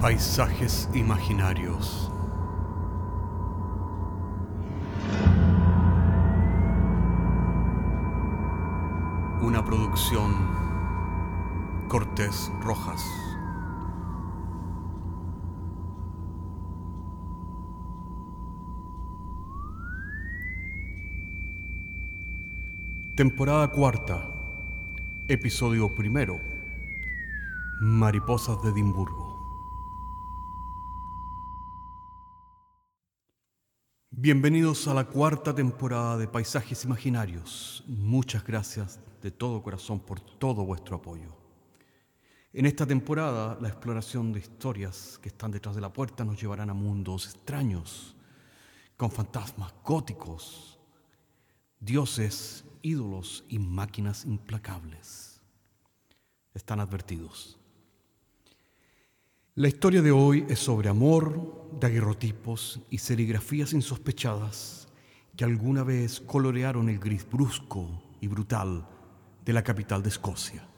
Paisajes imaginarios. Una producción Cortés Rojas. Temporada cuarta, episodio primero. Mariposas de Edimburgo. Bienvenidos a la cuarta temporada de Paisajes Imaginarios. Muchas gracias de todo corazón por todo vuestro apoyo. En esta temporada, la exploración de historias que están detrás de la puerta nos llevarán a mundos extraños, con fantasmas góticos, dioses, ídolos y máquinas implacables. Están advertidos. La historia de hoy es sobre amor, daguerrotipos y serigrafías insospechadas que alguna vez colorearon el gris brusco y brutal de la capital de Escocia.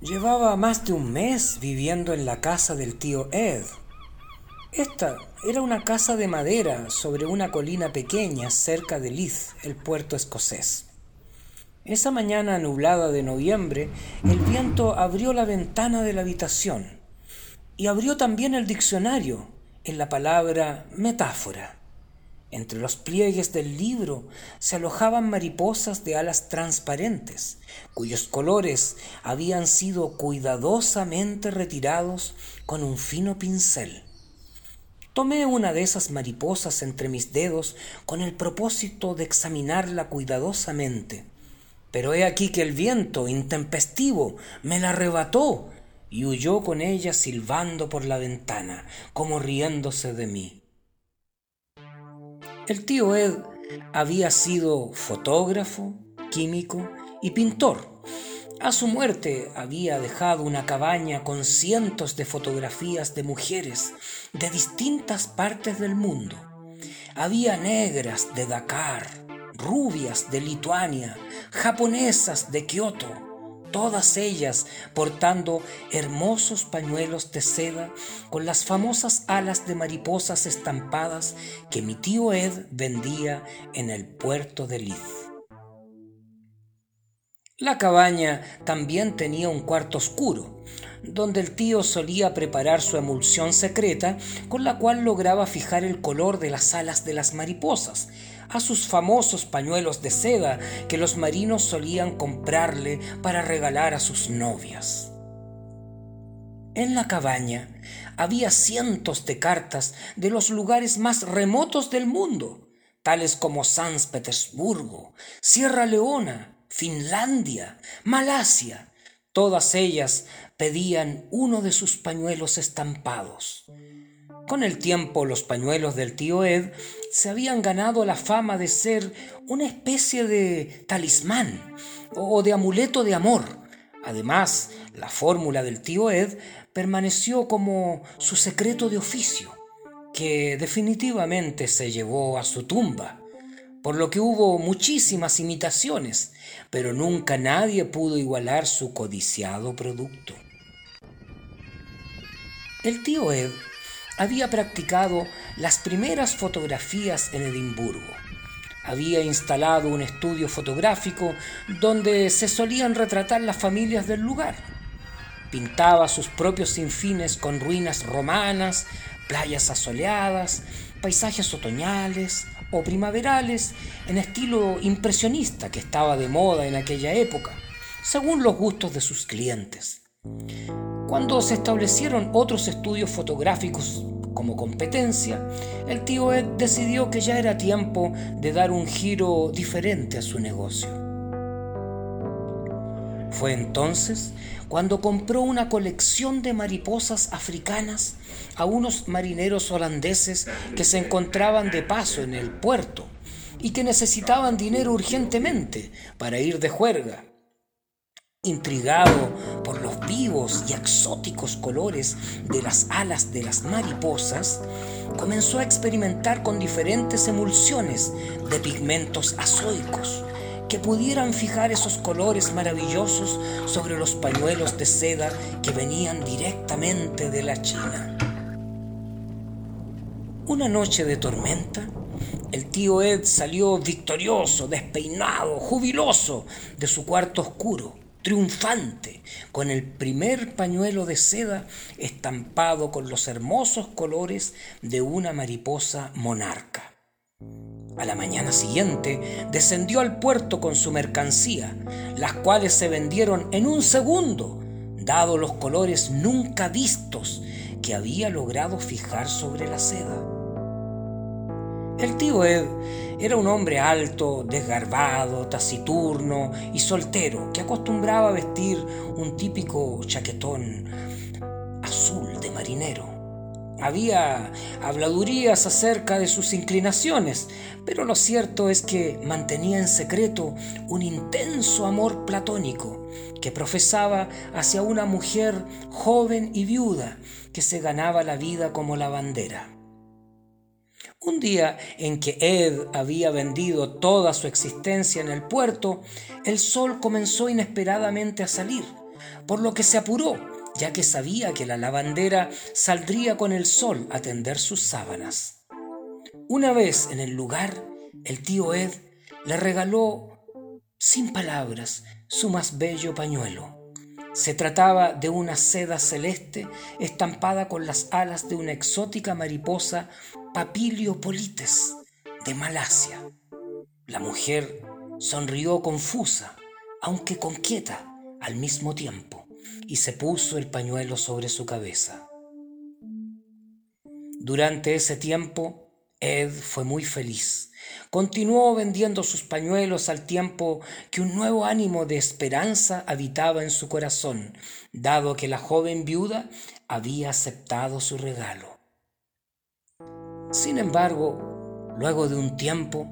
Llevaba más de un mes viviendo en la casa del tío Ed. Esta era una casa de madera sobre una colina pequeña cerca de Leith, el puerto escocés. Esa mañana nublada de noviembre, el viento abrió la ventana de la habitación y abrió también el diccionario en la palabra metáfora. Entre los pliegues del libro se alojaban mariposas de alas transparentes, cuyos colores habían sido cuidadosamente retirados con un fino pincel. Tomé una de esas mariposas entre mis dedos con el propósito de examinarla cuidadosamente. Pero he aquí que el viento intempestivo me la arrebató y huyó con ella silbando por la ventana, como riéndose de mí. El tío Ed había sido fotógrafo, químico y pintor. A su muerte había dejado una cabaña con cientos de fotografías de mujeres de distintas partes del mundo. Había negras de Dakar, rubias de Lituania, japonesas de Kioto, todas ellas portando hermosos pañuelos de seda con las famosas alas de mariposas estampadas que mi tío Ed vendía en el puerto de Leith. La cabaña también tenía un cuarto oscuro, donde el tío solía preparar su emulsión secreta con la cual lograba fijar el color de las alas de las mariposas, a sus famosos pañuelos de seda que los marinos solían comprarle para regalar a sus novias. En la cabaña había cientos de cartas de los lugares más remotos del mundo, tales como San Petersburgo, Sierra Leona, Finlandia, Malasia. Todas ellas pedían uno de sus pañuelos estampados. Con el tiempo los pañuelos del tío Ed se habían ganado la fama de ser una especie de talismán o de amuleto de amor. Además, la fórmula del tío Ed permaneció como su secreto de oficio, que definitivamente se llevó a su tumba, por lo que hubo muchísimas imitaciones, pero nunca nadie pudo igualar su codiciado producto. El tío Ed había practicado las primeras fotografías en Edimburgo. Había instalado un estudio fotográfico donde se solían retratar las familias del lugar. Pintaba sus propios sinfines con ruinas romanas, playas asoleadas, paisajes otoñales o primaverales en estilo impresionista que estaba de moda en aquella época, según los gustos de sus clientes. Cuando se establecieron otros estudios fotográficos como competencia, el tío Ed decidió que ya era tiempo de dar un giro diferente a su negocio. Fue entonces cuando compró una colección de mariposas africanas a unos marineros holandeses que se encontraban de paso en el puerto y que necesitaban dinero urgentemente para ir de juerga. Intrigado por los vivos y exóticos colores de las alas de las mariposas, comenzó a experimentar con diferentes emulsiones de pigmentos azoicos que pudieran fijar esos colores maravillosos sobre los pañuelos de seda que venían directamente de la China. Una noche de tormenta, el tío Ed salió victorioso, despeinado, jubiloso de su cuarto oscuro triunfante, con el primer pañuelo de seda estampado con los hermosos colores de una mariposa monarca. A la mañana siguiente descendió al puerto con su mercancía, las cuales se vendieron en un segundo, dado los colores nunca vistos que había logrado fijar sobre la seda. El tío Ed era un hombre alto, desgarbado, taciturno y soltero, que acostumbraba a vestir un típico chaquetón azul de marinero. Había habladurías acerca de sus inclinaciones, pero lo cierto es que mantenía en secreto un intenso amor platónico que profesaba hacia una mujer joven y viuda que se ganaba la vida como lavandera. Un día en que Ed había vendido toda su existencia en el puerto, el sol comenzó inesperadamente a salir, por lo que se apuró, ya que sabía que la lavandera saldría con el sol a tender sus sábanas. Una vez en el lugar, el tío Ed le regaló, sin palabras, su más bello pañuelo. Se trataba de una seda celeste estampada con las alas de una exótica mariposa Papilio Polites de Malasia. La mujer sonrió confusa, aunque conquieta al mismo tiempo, y se puso el pañuelo sobre su cabeza. Durante ese tiempo, Ed fue muy feliz Continuó vendiendo sus pañuelos al tiempo que un nuevo ánimo de esperanza habitaba en su corazón, dado que la joven viuda había aceptado su regalo. Sin embargo, luego de un tiempo,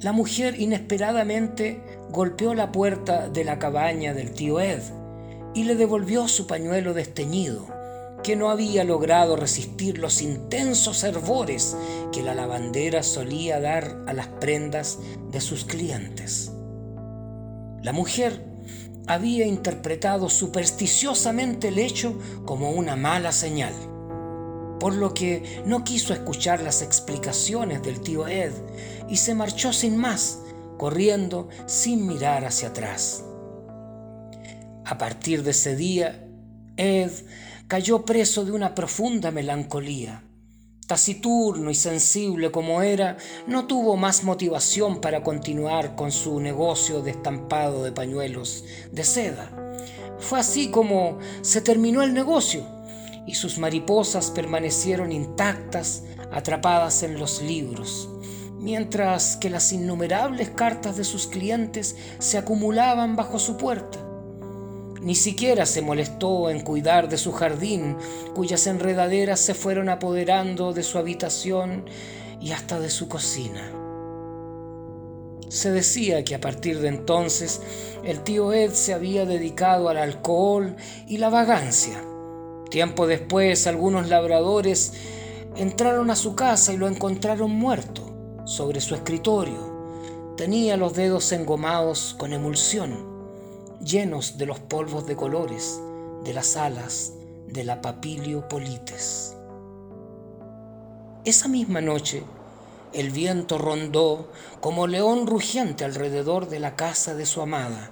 la mujer inesperadamente golpeó la puerta de la cabaña del tío Ed y le devolvió su pañuelo desteñido que no había logrado resistir los intensos hervores que la lavandera solía dar a las prendas de sus clientes. La mujer había interpretado supersticiosamente el hecho como una mala señal, por lo que no quiso escuchar las explicaciones del tío Ed y se marchó sin más, corriendo sin mirar hacia atrás. A partir de ese día, Ed cayó preso de una profunda melancolía. Taciturno y sensible como era, no tuvo más motivación para continuar con su negocio de estampado de pañuelos de seda. Fue así como se terminó el negocio y sus mariposas permanecieron intactas, atrapadas en los libros, mientras que las innumerables cartas de sus clientes se acumulaban bajo su puerta. Ni siquiera se molestó en cuidar de su jardín, cuyas enredaderas se fueron apoderando de su habitación y hasta de su cocina. Se decía que a partir de entonces el tío Ed se había dedicado al alcohol y la vagancia. Tiempo después algunos labradores entraron a su casa y lo encontraron muerto sobre su escritorio. Tenía los dedos engomados con emulsión llenos de los polvos de colores de las alas de la papilio polites. Esa misma noche, el viento rondó como león rugiente alrededor de la casa de su amada.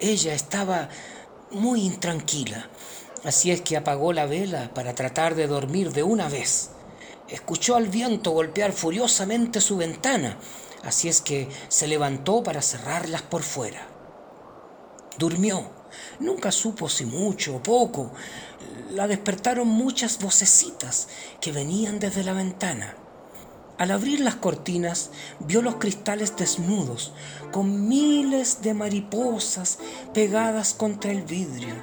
Ella estaba muy intranquila, así es que apagó la vela para tratar de dormir de una vez. Escuchó al viento golpear furiosamente su ventana, así es que se levantó para cerrarlas por fuera. Durmió. Nunca supo si mucho o poco. La despertaron muchas vocecitas que venían desde la ventana. Al abrir las cortinas vio los cristales desnudos, con miles de mariposas pegadas contra el vidrio,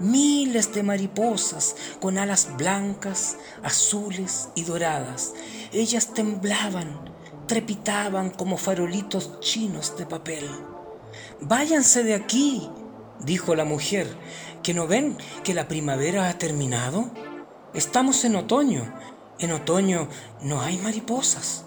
miles de mariposas con alas blancas, azules y doradas. Ellas temblaban, trepitaban como farolitos chinos de papel. Váyanse de aquí, dijo la mujer, ¿que no ven que la primavera ha terminado? Estamos en otoño. En otoño no hay mariposas.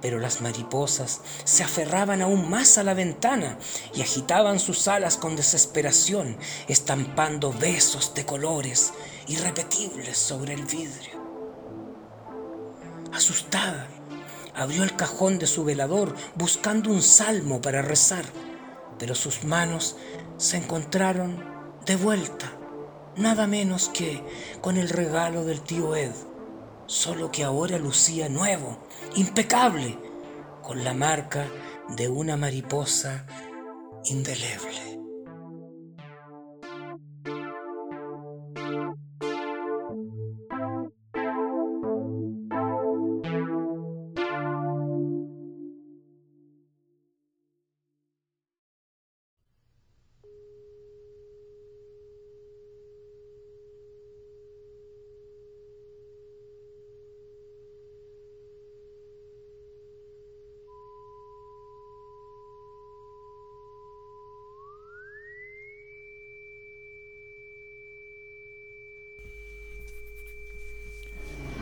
Pero las mariposas se aferraban aún más a la ventana y agitaban sus alas con desesperación, estampando besos de colores irrepetibles sobre el vidrio. Asustada, abrió el cajón de su velador buscando un salmo para rezar, pero sus manos se encontraron de vuelta, nada menos que con el regalo del tío Ed, solo que ahora lucía nuevo, impecable, con la marca de una mariposa indeleble.